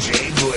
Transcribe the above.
Diego.